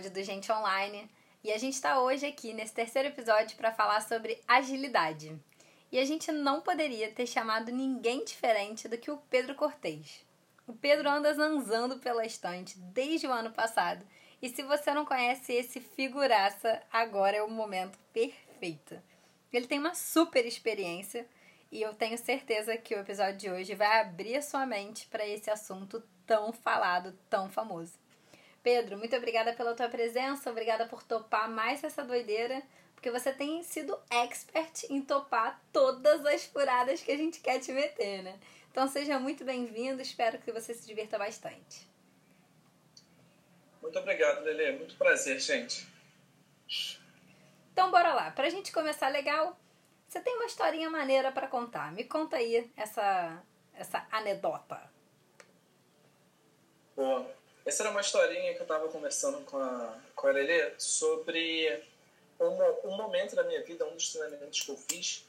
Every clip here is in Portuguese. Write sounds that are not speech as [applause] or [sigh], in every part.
episódio do Gente Online e a gente está hoje aqui nesse terceiro episódio para falar sobre agilidade. E a gente não poderia ter chamado ninguém diferente do que o Pedro Cortez. O Pedro anda zanzando pela estante desde o ano passado e se você não conhece esse figuraça, agora é o momento perfeito. Ele tem uma super experiência e eu tenho certeza que o episódio de hoje vai abrir sua mente para esse assunto tão falado, tão famoso. Pedro, muito obrigada pela tua presença, obrigada por topar mais essa doideira, porque você tem sido expert em topar todas as furadas que a gente quer te meter, né? Então seja muito bem-vindo, espero que você se divirta bastante. Muito obrigado, Lele. Muito prazer, gente. Então bora lá. Pra gente começar legal, você tem uma historinha maneira para contar. Me conta aí essa essa anedota. Essa era uma historinha que eu estava conversando com a, com a Lelê sobre um, um momento da minha vida, um dos treinamentos que eu fiz,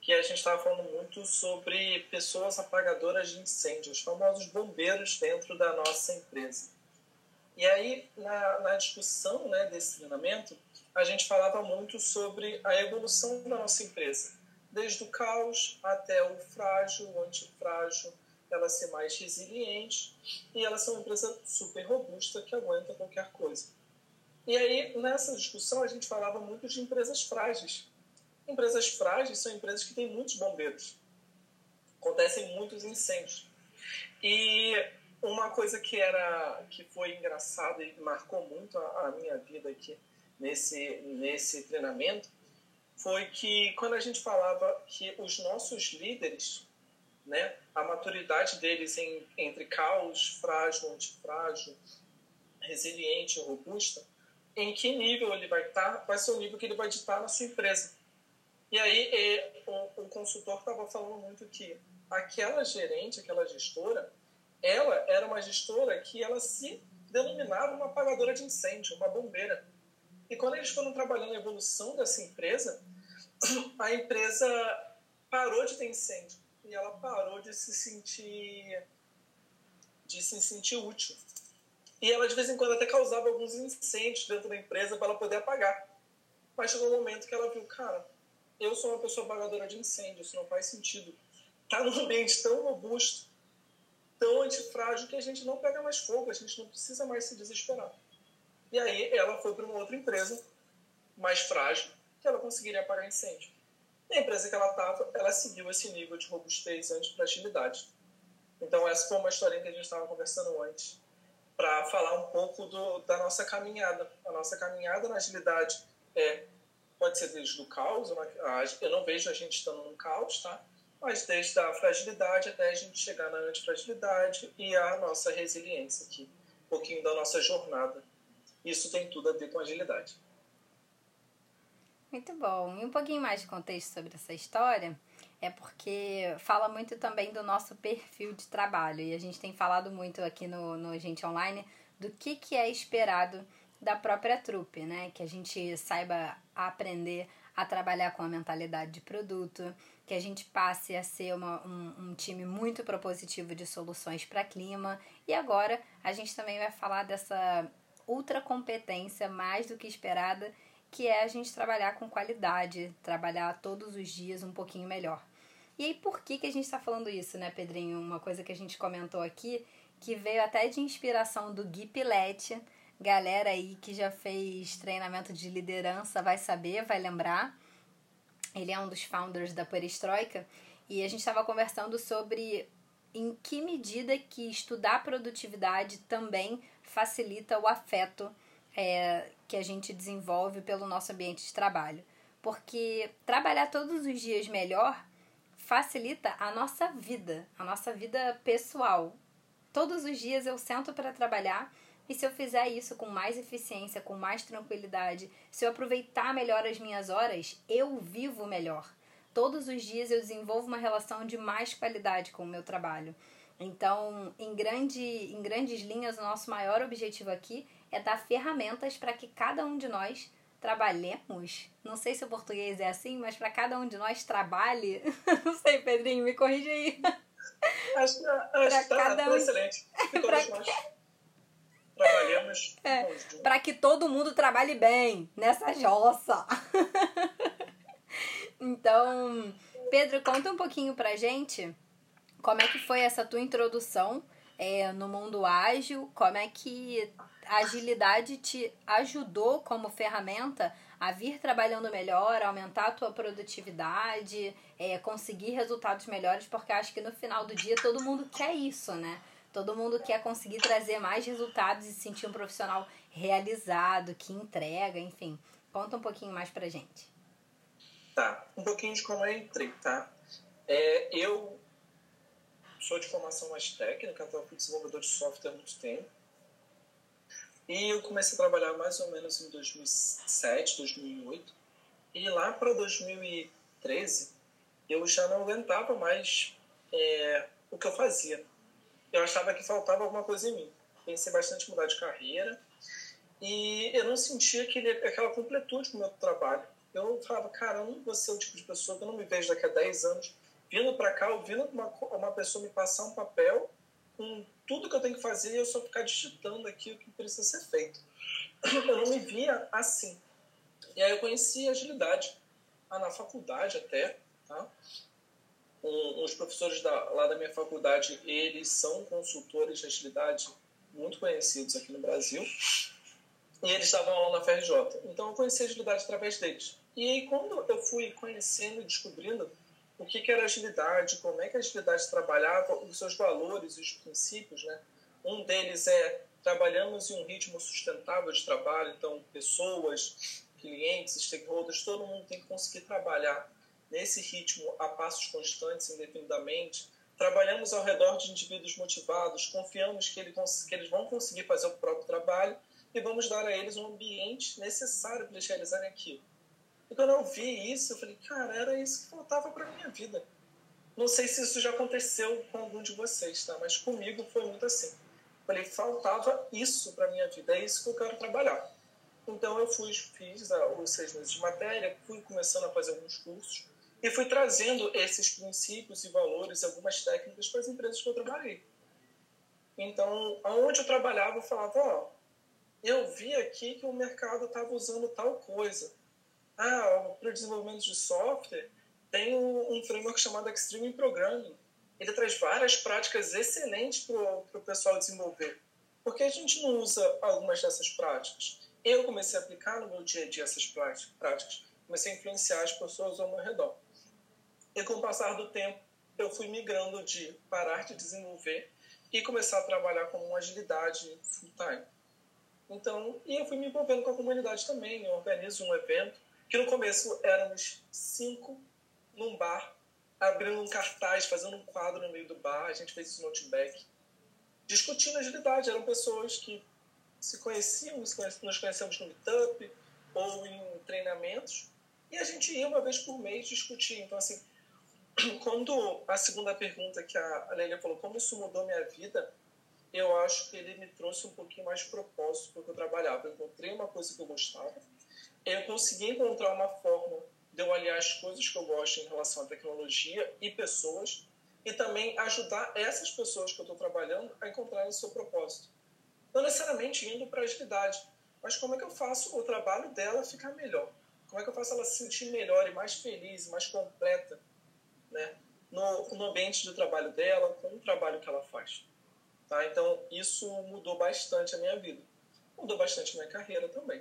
que a gente estava falando muito sobre pessoas apagadoras de incêndios, os famosos bombeiros dentro da nossa empresa. E aí, na, na discussão né, desse treinamento, a gente falava muito sobre a evolução da nossa empresa, desde o caos até o frágil, o antifrágil, ela ser mais resiliente e ela ser uma empresa super robusta que aguenta qualquer coisa. E aí, nessa discussão, a gente falava muito de empresas frágeis. Empresas frágeis são empresas que têm muitos bombeiros. Acontecem muitos incêndios. E uma coisa que era que foi engraçada e marcou muito a, a minha vida aqui nesse nesse treinamento foi que quando a gente falava que os nossos líderes né? A maturidade deles em, entre caos, frágil, antifrágil, resiliente, robusta, em que nível ele vai estar, vai ser o nível que ele vai ditar na sua empresa. E aí e, o, o consultor estava falando muito que aquela gerente, aquela gestora, ela era uma gestora que ela se denominava uma apagadora de incêndio, uma bombeira. E quando eles foram trabalhando a evolução dessa empresa, [clears throat] a empresa parou de ter incêndio e ela parou de se sentir de se sentir útil. E ela de vez em quando até causava alguns incêndios dentro da empresa para ela poder apagar. Mas chegou um momento que ela viu, cara, eu sou uma pessoa apagadora de incêndio, isso não faz sentido. Tá num ambiente tão robusto, tão antifrágil que a gente não pega mais fogo, a gente não precisa mais se desesperar. E aí ela foi para uma outra empresa mais frágil que ela conseguiria apagar incêndio. E a empresa que ela estava, ela seguiu esse nível de robustez antes para agilidade. Então, essa foi uma historinha que a gente estava conversando antes, para falar um pouco do, da nossa caminhada. A nossa caminhada na agilidade é, pode ser desde o caos, eu não vejo a gente estando num caos, tá? mas desde a fragilidade até a gente chegar na antifragilidade e a nossa resiliência aqui, um pouquinho da nossa jornada. Isso tem tudo a ver com agilidade. Muito bom. E um pouquinho mais de contexto sobre essa história é porque fala muito também do nosso perfil de trabalho. E a gente tem falado muito aqui no, no Gente Online do que, que é esperado da própria trupe, né? Que a gente saiba aprender a trabalhar com a mentalidade de produto, que a gente passe a ser uma, um, um time muito propositivo de soluções para clima. E agora a gente também vai falar dessa ultra competência mais do que esperada que é a gente trabalhar com qualidade, trabalhar todos os dias um pouquinho melhor. E aí, por que, que a gente está falando isso, né, Pedrinho? Uma coisa que a gente comentou aqui, que veio até de inspiração do Gui Pilete, galera aí que já fez treinamento de liderança vai saber, vai lembrar. Ele é um dos founders da Perestroika e a gente estava conversando sobre em que medida que estudar produtividade também facilita o afeto é, que a gente desenvolve pelo nosso ambiente de trabalho. Porque trabalhar todos os dias melhor facilita a nossa vida, a nossa vida pessoal. Todos os dias eu sento para trabalhar e se eu fizer isso com mais eficiência, com mais tranquilidade, se eu aproveitar melhor as minhas horas, eu vivo melhor. Todos os dias eu desenvolvo uma relação de mais qualidade com o meu trabalho. Então, em, grande, em grandes linhas, o nosso maior objetivo aqui é dar ferramentas para que cada um de nós trabalhemos. Não sei se o português é assim, mas para cada um de nós trabalhe. [laughs] Não sei, Pedrinho, me corrige aí. Acho, tá, cada tá um... excelente. [laughs] Trabalhemos Trabalhamos [laughs] é, para que todo mundo trabalhe bem nessa jossa. então, Pedro, conta um pouquinho pra gente como é que foi essa tua introdução é, no mundo ágil, como é que a agilidade te ajudou como ferramenta a vir trabalhando melhor, aumentar a tua produtividade, é, conseguir resultados melhores, porque acho que no final do dia todo mundo quer isso, né? Todo mundo quer conseguir trazer mais resultados e se sentir um profissional realizado, que entrega, enfim. Conta um pouquinho mais pra gente. Tá, um pouquinho de como eu entrei, tá? É, eu sou de formação mais técnica, então fui desenvolvedor de software há muito tempo. E eu comecei a trabalhar mais ou menos em 2007, 2008. E lá para 2013, eu já não aguentava mais é, o que eu fazia. Eu achava que faltava alguma coisa em mim. Pensei bastante em mudar de carreira. E eu não sentia aquele, aquela completude com o meu trabalho. Eu falava, cara, eu não vou ser o tipo de pessoa que eu não me vejo daqui a 10 anos vindo para cá, ouvindo uma, uma pessoa me passar um papel com tudo que eu tenho que fazer e eu só ficar digitando aqui o que precisa ser feito. Eu não me via assim. E aí eu conheci agilidade, ah, na faculdade até, tá? Um, os professores da, lá da minha faculdade, eles são consultores de agilidade muito conhecidos aqui no Brasil. E eles estavam lá na FRJ. Então eu conheci agilidade através deles. E aí quando eu fui conhecendo e descobrindo o que, era agilidade, como é que a agilidade trabalhava, os seus valores e os princípios, né? Um deles é trabalhamos em um ritmo sustentável de trabalho, então pessoas, clientes, stakeholders, todo mundo tem que conseguir trabalhar nesse ritmo a passos constantes, indefinidamente. Trabalhamos ao redor de indivíduos motivados, confiamos que, que eles vão conseguir fazer o próprio trabalho e vamos dar a eles um ambiente necessário para eles realizarem aquilo. E quando eu vi isso, eu falei, cara, era isso que faltava para minha vida. Não sei se isso já aconteceu com algum de vocês, tá? Mas comigo foi muito assim. Falei, faltava isso para minha vida, é isso que eu quero trabalhar. Então eu fui, fiz ah, os seis meses de matéria, fui começando a fazer alguns cursos e fui trazendo esses princípios e valores, algumas técnicas para as empresas que eu trabalhei. Então, aonde eu trabalhava, eu falava, ó, eu vi aqui que o mercado estava usando tal coisa ah, para o desenvolvimento de software, tem um framework chamado Extreme Programming. Ele traz várias práticas excelentes para o pessoal desenvolver. Por que a gente não usa algumas dessas práticas? Eu comecei a aplicar no meu dia a dia essas práticas. Comecei a influenciar as pessoas ao meu redor. E com o passar do tempo, eu fui migrando de parar de desenvolver e começar a trabalhar com agilidade full-time. Então, e eu fui me envolvendo com a comunidade também. Eu organizo um evento que no começo éramos cinco num bar, abrindo um cartaz, fazendo um quadro no meio do bar, a gente fez isso no Outback, discutindo agilidade. Eram pessoas que se conheciam, nos conhecemos no meetup ou em treinamentos, e a gente ia uma vez por mês discutir. Então, assim, [clears throat] quando a segunda pergunta que a Lélia falou, como isso mudou minha vida, eu acho que ele me trouxe um pouquinho mais de propósito para o que eu trabalhava. Eu encontrei uma coisa que eu gostava, eu consegui encontrar uma forma de eu aliar as coisas que eu gosto em relação à tecnologia e pessoas e também ajudar essas pessoas que eu estou trabalhando a encontrarem o seu propósito. Não necessariamente indo para a agilidade, mas como é que eu faço o trabalho dela ficar melhor? Como é que eu faço ela se sentir melhor e mais feliz, mais completa, né? No, no ambiente de trabalho dela, com o trabalho que ela faz. Tá? Então, isso mudou bastante a minha vida. Mudou bastante a minha carreira também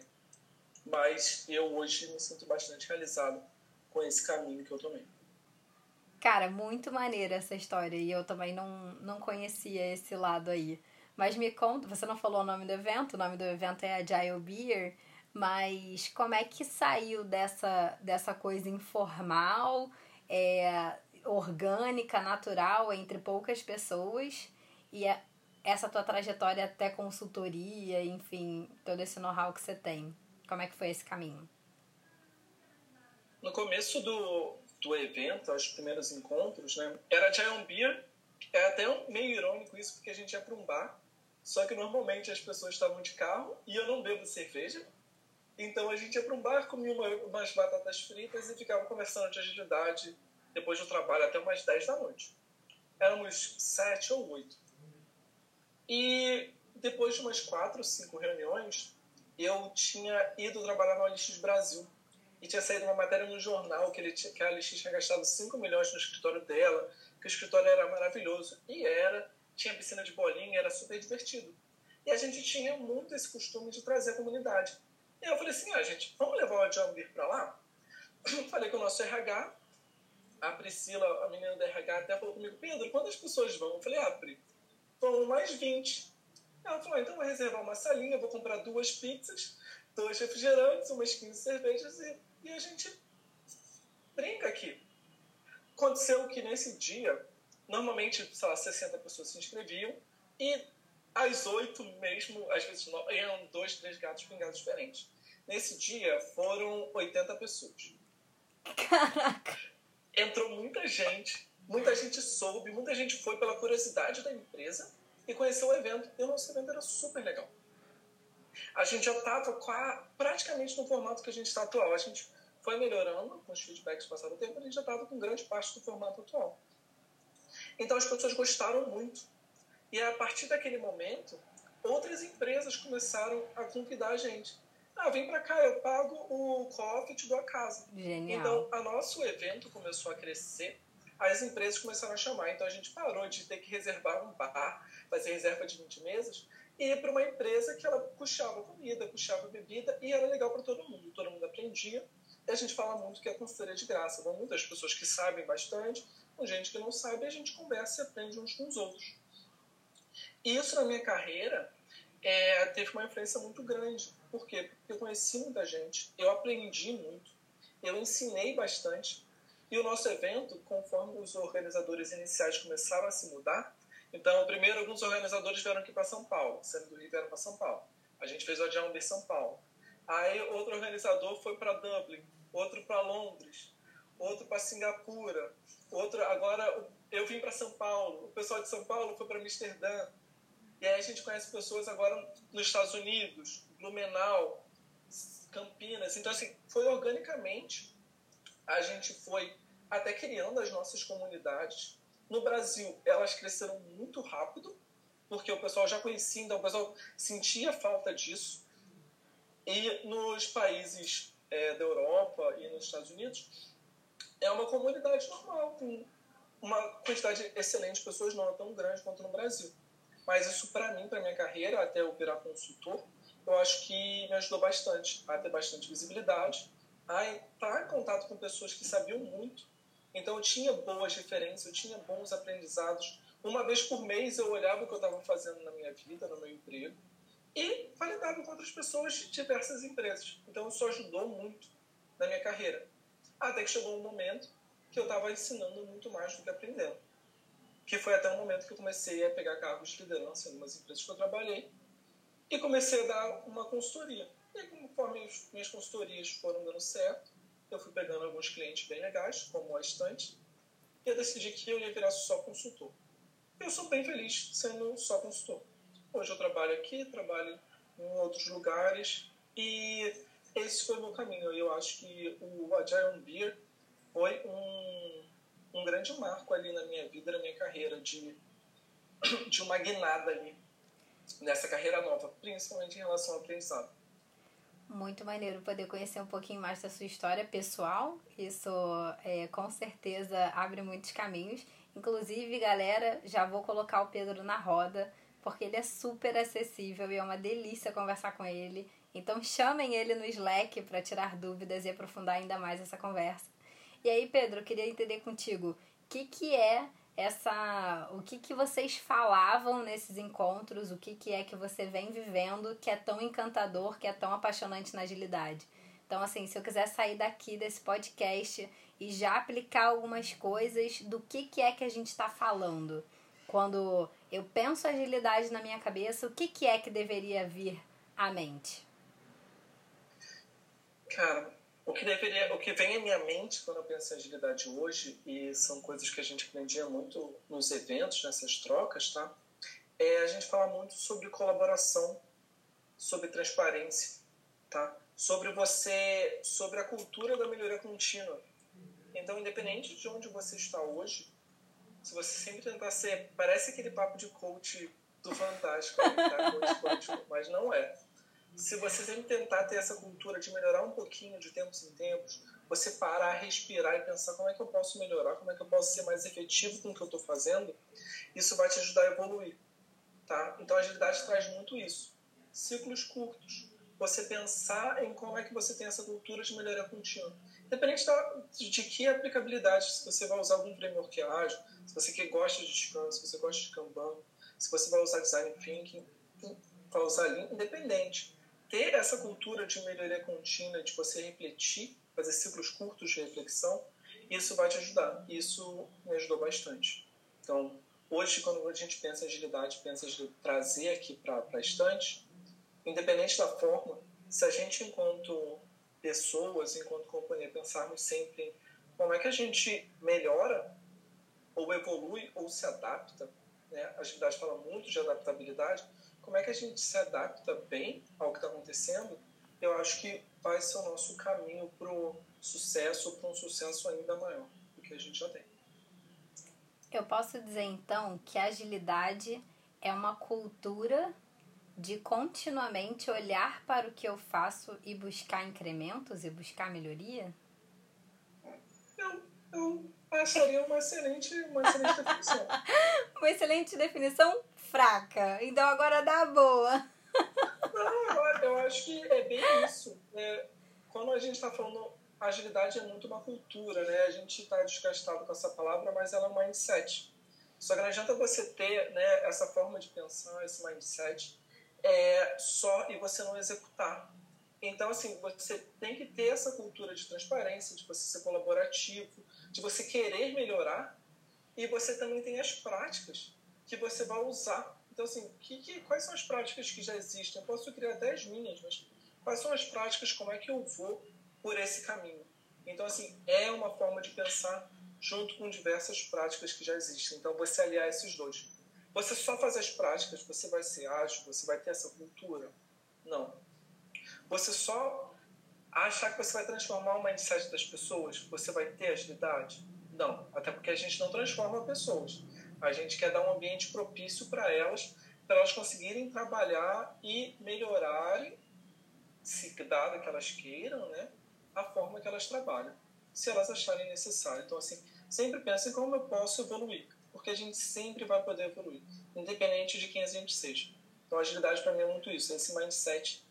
mas eu hoje me sinto bastante realizado com esse caminho que eu tomei. Cara, muito maneira essa história e eu também não, não conhecia esse lado aí. Mas me conta, você não falou o nome do evento, o nome do evento é Agile Beer, mas como é que saiu dessa, dessa coisa informal, é, orgânica, natural, entre poucas pessoas e essa tua trajetória até consultoria, enfim, todo esse know-how que você tem? Como é que foi esse caminho? No começo do, do evento, os primeiros encontros, né, era Giant Beer. É até meio irônico isso, porque a gente ia para um bar, só que normalmente as pessoas estavam de carro e eu não bebo cerveja. Então a gente ia para um bar, comia uma, umas batatas fritas e ficava conversando de agilidade depois do trabalho até umas 10 da noite. Éramos sete ou oito. E depois de umas quatro, cinco reuniões, eu tinha ido trabalhar no OLX Brasil. E tinha saído uma matéria no jornal que, ele tinha, que a OLX tinha gastado 5 milhões no escritório dela, que o escritório era maravilhoso. E era, tinha piscina de bolinha, era super divertido. E a gente tinha muito esse costume de trazer a comunidade. E eu falei assim, ah, gente, vamos levar o Beer para lá? [clears throat] Falei com o nosso RH, a Priscila, a menina do RH, até falou comigo, Pedro, quantas pessoas vão? Eu falei, ah, Pri, vão mais 20. Ela falou, então vou reservar uma salinha, vou comprar duas pizzas, dois refrigerantes, umas 15 cervejas e, e a gente brinca aqui. Aconteceu que nesse dia, normalmente, sei lá, 60 pessoas se inscreviam e às oito mesmo, às vezes iam dois, três gatos pingados diferentes. Nesse dia foram 80 pessoas. Caraca! Entrou muita gente, muita gente soube, muita gente foi pela curiosidade da empresa e conheceu o evento. E o nosso evento era super legal. A gente já estava praticamente no formato que a gente está atual. A gente foi melhorando com os feedbacks passados o tempo, a gente já estava com grande parte do formato atual. Então as pessoas gostaram muito. E a partir daquele momento, outras empresas começaram a convidar a gente. Ah, vem para cá, eu pago o coffee e te dou a casa. Genial. Então, o nosso evento começou a crescer, as empresas começaram a chamar. Então, a gente parou de ter que reservar um bar, fazer reserva de 20 mesas, e ir para uma empresa que ela puxava comida, puxava bebida, e era legal para todo mundo. Todo mundo aprendia. E a gente fala muito que é consultoria de graça. Vão muitas pessoas que sabem bastante, com gente que não sabe, e a gente conversa e aprende uns com os outros. Isso na minha carreira é, teve uma influência muito grande. Por quê? Porque eu conheci muita gente, eu aprendi muito, eu ensinei bastante. E o nosso evento, conforme os organizadores iniciais começaram a se mudar, então, primeiro, alguns organizadores vieram aqui para São Paulo, sendo do Rio vieram para São Paulo. A gente fez o Adiamber São Paulo. Aí, outro organizador foi para Dublin, outro para Londres, outro para Singapura, outro. Agora, eu vim para São Paulo, o pessoal de São Paulo foi para Amsterdã. E aí a gente conhece pessoas agora nos Estados Unidos, Blumenau, Campinas. Então, assim, foi organicamente. A gente foi até criando as nossas comunidades. No Brasil, elas cresceram muito rápido, porque o pessoal já conhecia, então o pessoal sentia falta disso. E nos países é, da Europa e nos Estados Unidos, é uma comunidade normal, com uma quantidade excelente de pessoas, não é tão grande quanto no Brasil. Mas isso, para mim, para minha carreira, até eu virar consultor, eu acho que me ajudou bastante a ter bastante visibilidade, a estar em contato com pessoas que sabiam muito. Então, eu tinha boas referências, eu tinha bons aprendizados. Uma vez por mês, eu olhava o que eu estava fazendo na minha vida, no meu emprego, e validava com outras pessoas de diversas empresas. Então, isso ajudou muito na minha carreira. Até que chegou um momento que eu estava ensinando muito mais do que aprendendo que foi até o momento que eu comecei a pegar cargos de liderança em algumas empresas que eu trabalhei e comecei a dar uma consultoria. E conforme as minhas consultorias foram dando certo, eu fui pegando alguns clientes bem legais, como a estante, e eu decidi que eu ia virar só consultor. Eu sou bem feliz sendo só consultor. Hoje eu trabalho aqui, trabalho em outros lugares e esse foi o meu caminho. Eu acho que o Agile Beer foi um um grande marco ali na minha vida, na minha carreira, de, de uma guinada ali nessa carreira nova, principalmente em relação ao aprendizado. Muito maneiro poder conhecer um pouquinho mais da sua história pessoal. Isso é, com certeza abre muitos caminhos. Inclusive, galera, já vou colocar o Pedro na roda, porque ele é super acessível e é uma delícia conversar com ele. Então chamem ele no Slack para tirar dúvidas e aprofundar ainda mais essa conversa. E aí, Pedro, queria entender contigo, o que, que é essa. O que, que vocês falavam nesses encontros, o que, que é que você vem vivendo que é tão encantador, que é tão apaixonante na agilidade. Então, assim, se eu quiser sair daqui desse podcast e já aplicar algumas coisas do que, que é que a gente está falando. Quando eu penso agilidade na minha cabeça, o que, que é que deveria vir à mente? Cara, o que, deveria, o que vem à minha mente quando eu penso em agilidade hoje, e são coisas que a gente aprendia muito nos eventos, nessas trocas, tá? É a gente falar muito sobre colaboração, sobre transparência, tá? Sobre você, sobre a cultura da melhoria contínua. Então, independente de onde você está hoje, se você sempre tentar ser, parece aquele papo de coach fantástico, tá? mas não é. Se você sempre tentar ter essa cultura de melhorar um pouquinho de tempos em tempos, você parar, respirar e pensar como é que eu posso melhorar, como é que eu posso ser mais efetivo com o que eu estou fazendo, isso vai te ajudar a evoluir. Tá? Então a agilidade traz muito isso. Ciclos curtos. Você pensar em como é que você tem essa cultura de melhoria contínua. Independente de que aplicabilidade, se você vai usar algum framework ágil, se você que gosta de Scrum, se você gosta de Kanban, se você vai usar Design Thinking, vai usar Lean, independente. Ter essa cultura de melhoria contínua, de você refletir, fazer ciclos curtos de reflexão, isso vai te ajudar. Isso me ajudou bastante. Então, hoje, quando a gente pensa em agilidade, pensa em trazer aqui para a estante, independente da forma, se a gente, enquanto pessoas, enquanto companhia, pensarmos sempre em como é que a gente melhora, ou evolui, ou se adapta, né? a agilidade fala muito de adaptabilidade, como é que a gente se adapta bem ao que está acontecendo, eu acho que vai ser o nosso caminho para o sucesso, para um sucesso ainda maior do que a gente já tem. Eu posso dizer então que a agilidade é uma cultura de continuamente olhar para o que eu faço e buscar incrementos e buscar melhoria? Eu, eu acharia uma excelente, uma excelente [laughs] definição. uma excelente definição fraca. Então agora dá boa. Não, eu acho que é bem isso. É, quando a gente está falando agilidade é muito uma cultura, né? A gente está desgastado com essa palavra, mas ela é um mindset. Só que não adianta você ter né, essa forma de pensar, esse mindset, é, só e você não executar. Então, assim, você tem que ter essa cultura de transparência, de você ser colaborativo, de você querer melhorar, e você também tem as práticas que você vai usar. Então, assim, que, que, quais são as práticas que já existem? Eu posso criar até as minhas, mas quais são as práticas? Como é que eu vou por esse caminho? Então, assim, é uma forma de pensar junto com diversas práticas que já existem. Então, você aliar esses dois. Você só fazer as práticas, você vai ser ágil, você vai ter essa cultura? Não. Você só achar que você vai transformar o mindset das pessoas, você vai ter agilidade? Não. Até porque a gente não transforma pessoas. A gente quer dar um ambiente propício para elas, para elas conseguirem trabalhar e melhorarem, se dado que elas queiram, né, a forma que elas trabalham, se elas acharem necessário. Então, assim, sempre pensem como eu posso evoluir porque a gente sempre vai poder evoluir, independente de quem a gente seja. Então, agilidade para mim é muito isso, esse mindset,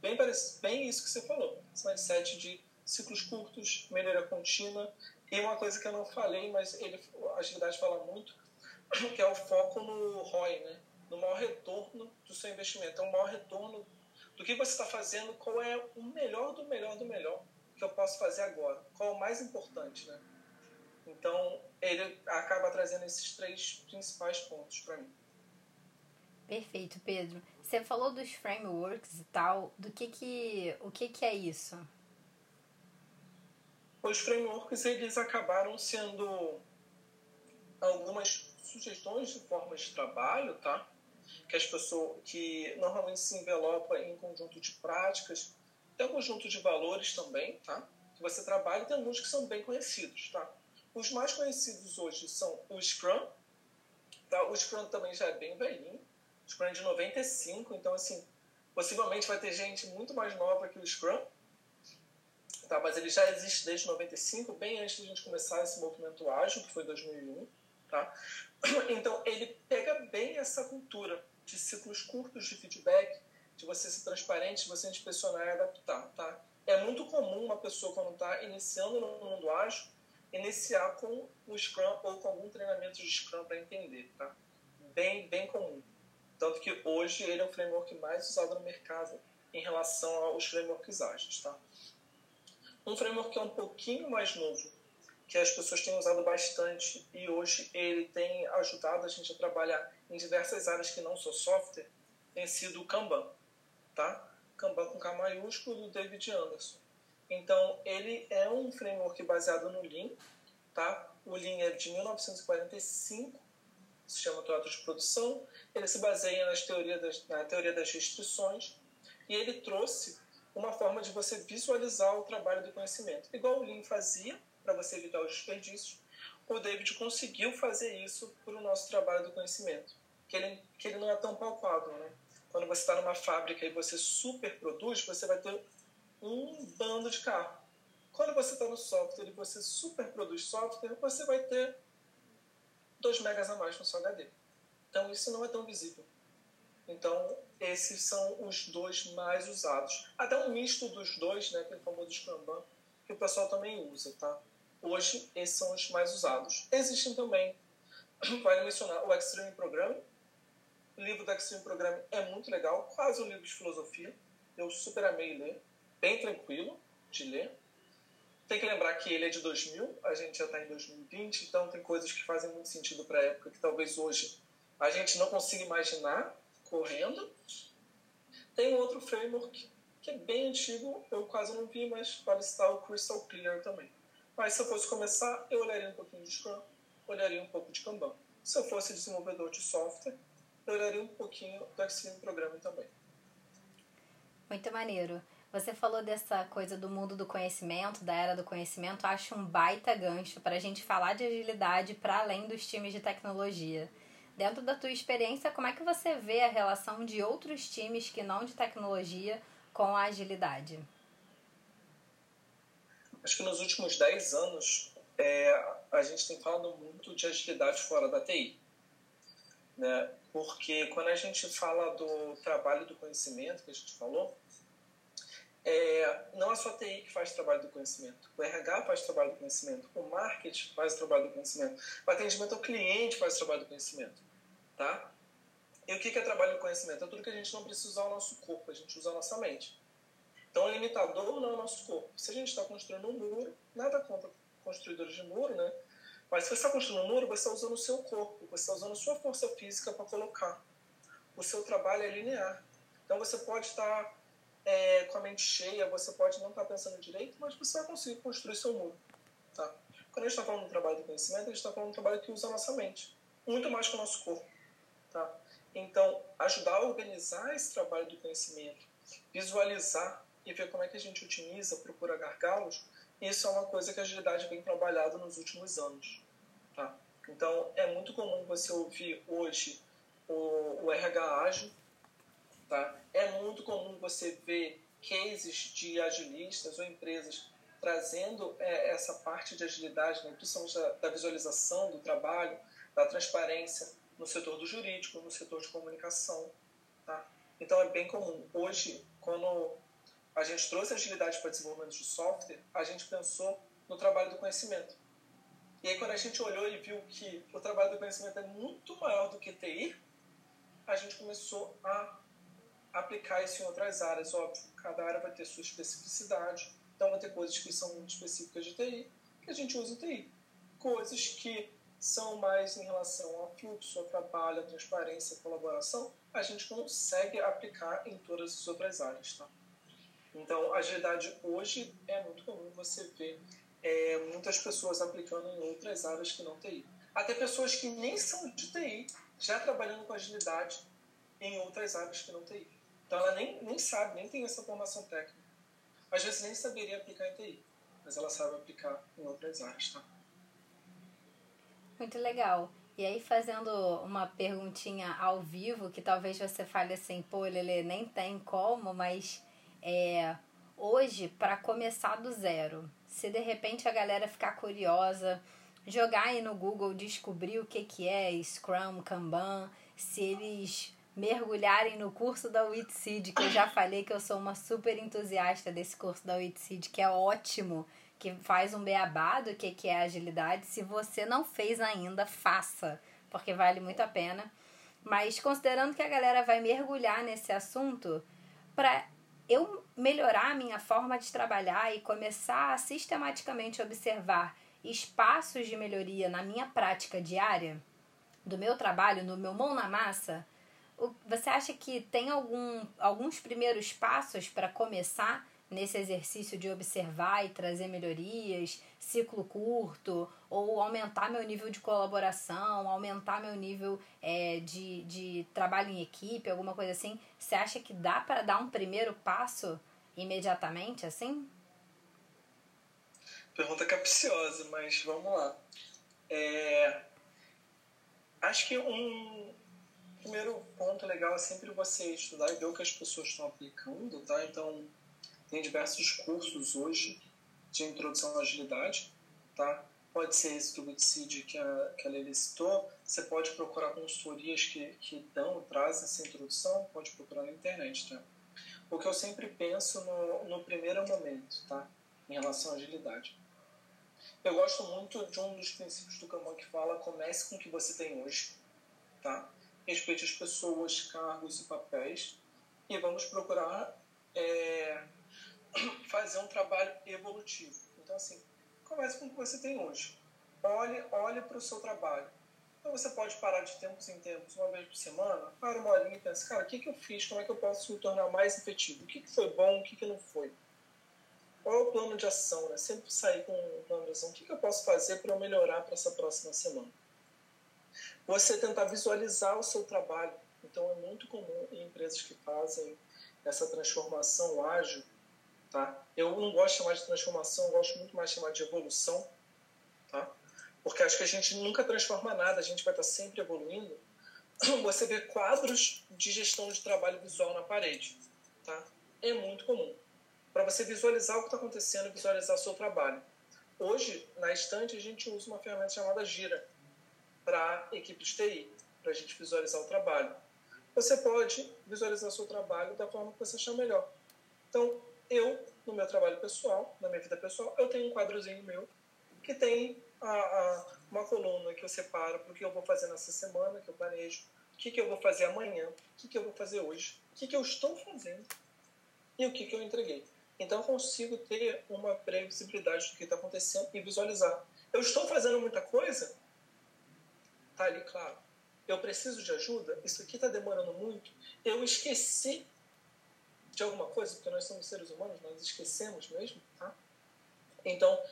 bem, parecido, bem isso que você falou, esse mindset de ciclos curtos, melhoria contínua, e uma coisa que eu não falei, mas ele, a agilidade fala muito, que é o foco no ROI, né? no maior retorno do seu investimento. Então, o maior retorno do que você está fazendo, qual é o melhor do melhor do melhor que eu posso fazer agora, qual é o mais importante, né? Então, ele acaba trazendo esses três principais pontos para mim. Perfeito, Pedro. Você falou dos frameworks e tal, do que que, o que que é isso? Os frameworks, eles acabaram sendo algumas sugestões de formas de trabalho, tá? Que as pessoas, que normalmente se envelopa em conjunto de práticas, tem um conjunto de valores também, tá? Que você trabalha e tem alguns que são bem conhecidos, tá? Os mais conhecidos hoje são o Scrum. Tá? O Scrum também já é bem velhinho. O Scrum é de 95, então assim, possivelmente vai ter gente muito mais nova que o Scrum. Tá? Mas ele já existe desde 95, bem antes de a gente começar esse movimento ágil, que foi 2001. Tá? [clears throat] Então ele pega bem essa cultura de ciclos curtos de feedback, de você ser transparente, de você inspecionar e adaptar. Tá? É muito comum uma pessoa, quando está iniciando no mundo ágil, iniciar com o Scrum ou com algum treinamento de Scrum para entender, tá? Bem, bem comum. Tanto que hoje ele é o framework mais usado no mercado em relação aos frameworks ágeis, tá? Um framework que é um pouquinho mais novo, que as pessoas têm usado bastante e hoje ele tem ajudado a gente a trabalhar em diversas áreas que não são software, tem sido o Kanban, tá? Kanban com K maiúsculo do David Anderson. Então, ele é um framework baseado no Lean, tá? O Lean é de 1945, se chama Trato de Produção. Ele se baseia nas teoria das, na teoria das restrições e ele trouxe uma forma de você visualizar o trabalho do conhecimento. Igual o Lean fazia, para você evitar os desperdícios, o David conseguiu fazer isso para o nosso trabalho do conhecimento. Que ele, que ele não é tão palpável, né? Quando você está numa fábrica e você super produz, você vai ter um bando de carro. Quando você está no software e você super produz software, você vai ter 2 megas a mais no seu HD. Então isso não é tão visível. Então esses são os dois mais usados. Até um misto dos dois, né, aquele famoso Scrum que o pessoal também usa, tá? Hoje esses são os mais usados. Existem também, [clears throat] vale mencionar o Extreme Programming. O livro do Extreme Programming é muito legal, quase um livro de filosofia. Eu super amei ler, bem tranquilo de ler. Tem que lembrar que ele é de 2000, a gente já está em 2020, então tem coisas que fazem muito sentido para a época que talvez hoje a gente não consiga imaginar correndo. Tem outro framework que é bem antigo, eu quase não vi, mas vale citar o Crystal Clear também. Mas se eu fosse começar, eu olharia um pouquinho de Scrum, olharia um pouco de Kanban. Se eu fosse desenvolvedor de software, eu olharia um pouquinho do Extreme Programming também. Muito maneiro. Você falou dessa coisa do mundo do conhecimento, da era do conhecimento. Acho um baita gancho para a gente falar de agilidade para além dos times de tecnologia. Dentro da tua experiência, como é que você vê a relação de outros times que não de tecnologia com a agilidade? Acho que nos últimos 10 anos é, a gente tem falado muito de agilidade fora da TI. Né? Porque quando a gente fala do trabalho do conhecimento, que a gente falou, é, não é só a TI que faz trabalho do conhecimento. O RH faz trabalho do conhecimento. O marketing faz trabalho do conhecimento. O atendimento ao cliente faz trabalho do conhecimento. Tá? E o que é trabalho do conhecimento? É tudo que a gente não precisa usar o nosso corpo, a gente usa a nossa mente. Então, o limitador não é o nosso corpo. Se a gente está construindo um muro, nada contra construidores de muro, né? Mas se você está construindo um muro, você está usando o seu corpo, você está usando a sua força física para colocar. O seu trabalho é linear. Então, você pode estar é, com a mente cheia, você pode não estar pensando direito, mas você vai conseguir construir seu muro. Tá? Quando a gente está falando do trabalho do conhecimento, a gente está falando do trabalho que usa a nossa mente, muito mais que o nosso corpo. Tá? Então, ajudar a organizar esse trabalho do conhecimento, visualizar e ver como é que a gente otimiza, procura gargalos, isso é uma coisa que a agilidade vem trabalhando nos últimos anos. Tá? Então, é muito comum você ouvir hoje o, o RH ágil, Tá? É muito comum você ver cases de agilistas ou empresas trazendo é, essa parte de agilidade, né, principalmente da, da visualização do trabalho, da transparência no setor do jurídico, no setor de comunicação. Tá? Então é bem comum. Hoje, quando a gente trouxe agilidade para desenvolvimento de software, a gente pensou no trabalho do conhecimento. E aí, quando a gente olhou e viu que o trabalho do conhecimento é muito maior do que TI, a gente começou a aplicar isso em outras áreas. Óbvio, cada área vai ter sua especificidade, então vai ter coisas que são específicas de TI que a gente usa em TI. Coisas que são mais em relação ao fluxo, ao trabalho, à transparência, à colaboração, a gente consegue aplicar em todas as outras áreas. Tá? Então, agilidade hoje é muito comum você ver é, muitas pessoas aplicando em outras áreas que não TI. Até pessoas que nem são de TI já trabalhando com agilidade em outras áreas que não TI. Então ela nem, nem sabe, nem tem essa formação técnica. Às vezes nem saberia aplicar em TI, mas ela sabe aplicar em outras áreas, tá? Muito legal. E aí, fazendo uma perguntinha ao vivo, que talvez você fale assim, pô, Lele, nem tem como, mas é, hoje, para começar do zero, se de repente a galera ficar curiosa, jogar aí no Google, descobrir o que, que é Scrum, Kanban, se eles mergulharem no curso da WITSEED, que eu já falei que eu sou uma super entusiasta desse curso da WITSEED, que é ótimo, que faz um beabá do que, que é agilidade. Se você não fez ainda, faça, porque vale muito a pena. Mas considerando que a galera vai mergulhar nesse assunto, para eu melhorar a minha forma de trabalhar e começar a sistematicamente observar espaços de melhoria na minha prática diária, do meu trabalho, no meu mão na massa, você acha que tem algum, alguns primeiros passos para começar nesse exercício de observar e trazer melhorias, ciclo curto, ou aumentar meu nível de colaboração, aumentar meu nível é, de, de trabalho em equipe, alguma coisa assim? Você acha que dá para dar um primeiro passo imediatamente assim? Pergunta capciosa, mas vamos lá. É, acho que um, primeiro ponto legal é sempre você estudar e ver o que as pessoas estão aplicando, tá? Então, tem diversos cursos hoje de introdução à agilidade, tá? Pode ser esse do Good que a, que a Lili citou, você pode procurar consultorias que, que dão, trazem essa introdução, pode procurar na internet, tá? O que eu sempre penso no, no primeiro momento, tá? Em relação à agilidade. Eu gosto muito de um dos princípios do Kanban que fala comece com o que você tem hoje, tá? Respeite as pessoas, cargos e papéis e vamos procurar é, [clears throat] fazer um trabalho evolutivo. Então, assim, comece com o que você tem hoje. Olhe, olhe para o seu trabalho. Então, você pode parar de tempos em tempos, uma vez por semana, para uma horinha e pense, cara, o que, que eu fiz? Como é que eu posso me tornar mais efetivo? O que, que foi bom? O que, que não foi? Qual é o plano de ação? Né? Sempre sair com um plano de ação. O que, que eu posso fazer para eu melhorar para essa próxima semana? Você tentar visualizar o seu trabalho. Então, é muito comum em empresas que fazem essa transformação ágil Tá? Eu não gosto de chamar de transformação, gosto muito mais de chamar de evolução, tá? porque acho que a gente nunca transforma nada, a gente vai estar sempre evoluindo. [clears throat] Você vê quadros de gestão de trabalho visual na parede. Tá? É muito comum. Para você visualizar o que está acontecendo, visualizar o seu trabalho. Hoje, na estante, a gente usa uma ferramenta chamada Gira para equipe de TI, para a gente visualizar o trabalho. Você pode visualizar seu trabalho da forma que você achar melhor. Então, eu, no meu trabalho pessoal, na minha vida pessoal, eu tenho um quadrozinho meu que tem a, a, uma coluna que eu separo para o que eu vou fazer nessa semana, que eu planejo, o que, que eu vou fazer amanhã, o que, que eu vou fazer hoje, o que, que eu estou fazendo e o que, que eu entreguei. Então eu consigo ter uma previsibilidade do que está acontecendo e visualizar. Eu estou fazendo muita coisa? Tá ali, claro. Eu preciso de ajuda? Isso aqui está demorando muito? Eu esqueci de alguma coisa, porque nós somos seres humanos, nós esquecemos mesmo, tá? Então,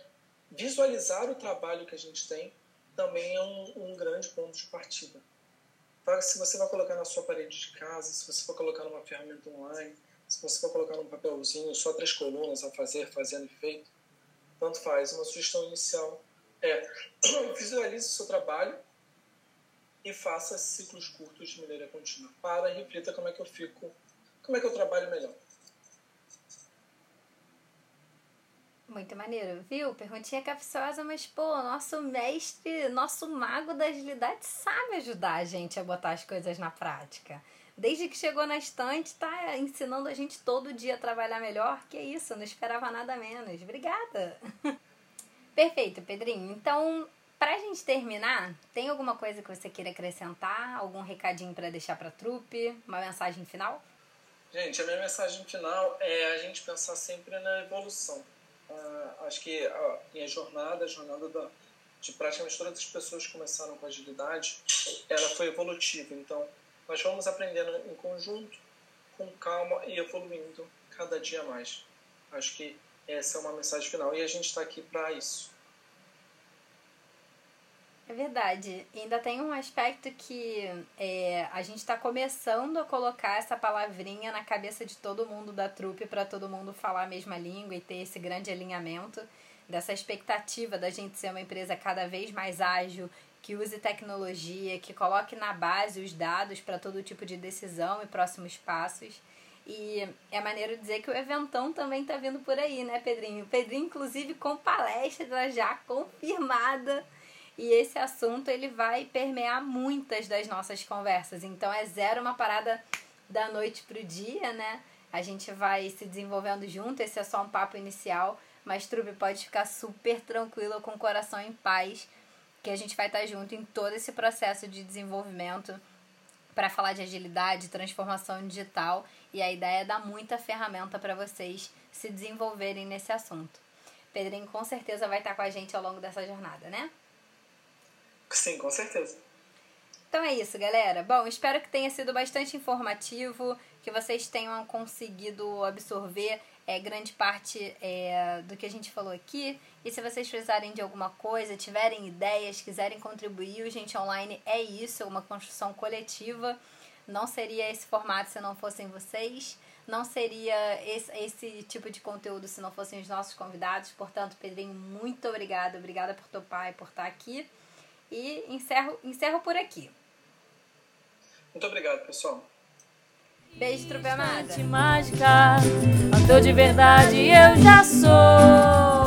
visualizar o trabalho que a gente tem também é um, um grande ponto de partida. Tá? Se você vai colocar na sua parede de casa, se você for colocar numa ferramenta online, se você for colocar num papelzinho, só três colunas a fazer, fazendo e feito, tanto faz. Uma sugestão inicial é [clears throat] visualize o seu trabalho e faça ciclos curtos de maneira contínua. Para e reflita como é que eu fico como é que eu trabalho melhor? Muito maneiro, viu? Perguntinha capciosa, mas pô, nosso mestre, nosso mago da agilidade sabe ajudar a gente a botar as coisas na prática. Desde que chegou na estante, tá ensinando a gente todo dia a trabalhar melhor. Que isso, não esperava nada menos. Obrigada! [laughs] Perfeito, Pedrinho. Então, pra gente terminar, tem alguma coisa que você queira acrescentar? Algum recadinho para deixar pra trupe? Uma mensagem final? Gente, a minha mensagem final é a gente pensar sempre na evolução. Uh, acho que a minha jornada, a jornada da, de praticamente todas as pessoas que começaram com agilidade, ela foi evolutiva. Então, nós vamos aprendendo em conjunto, com calma e evoluindo cada dia mais. Acho que essa é uma mensagem final e a gente está aqui para isso. É verdade. ainda tem um aspecto que é, a gente está começando a colocar essa palavrinha na cabeça de todo mundo da trupe para todo mundo falar a mesma língua e ter esse grande alinhamento dessa expectativa da gente ser uma empresa cada vez mais ágil, que use tecnologia, que coloque na base os dados para todo tipo de decisão e próximos passos. E é maneiro dizer que o Eventão também está vindo por aí, né, Pedrinho? Pedrinho, inclusive, com palestra já confirmada e esse assunto ele vai permear muitas das nossas conversas. Então é zero uma parada da noite pro dia, né? A gente vai se desenvolvendo junto, esse é só um papo inicial, mas Trupe pode ficar super tranquilo com o coração em paz, que a gente vai estar junto em todo esse processo de desenvolvimento para falar de agilidade, transformação digital, e a ideia é dar muita ferramenta para vocês se desenvolverem nesse assunto. Pedrinho com certeza vai estar com a gente ao longo dessa jornada, né? Sim, com certeza. Então é isso, galera. Bom, espero que tenha sido bastante informativo, que vocês tenham conseguido absorver é, grande parte é, do que a gente falou aqui. E se vocês precisarem de alguma coisa, tiverem ideias, quiserem contribuir, o Gente Online é isso, uma construção coletiva. Não seria esse formato se não fossem vocês. Não seria esse, esse tipo de conteúdo se não fossem os nossos convidados. Portanto, Pedrinho, muito obrigada. Obrigada por topar e por estar aqui. E encerro, encerro por aqui. Muito obrigado, pessoal. Beijo, trupe amada. Mágica, ator de verdade eu já sou.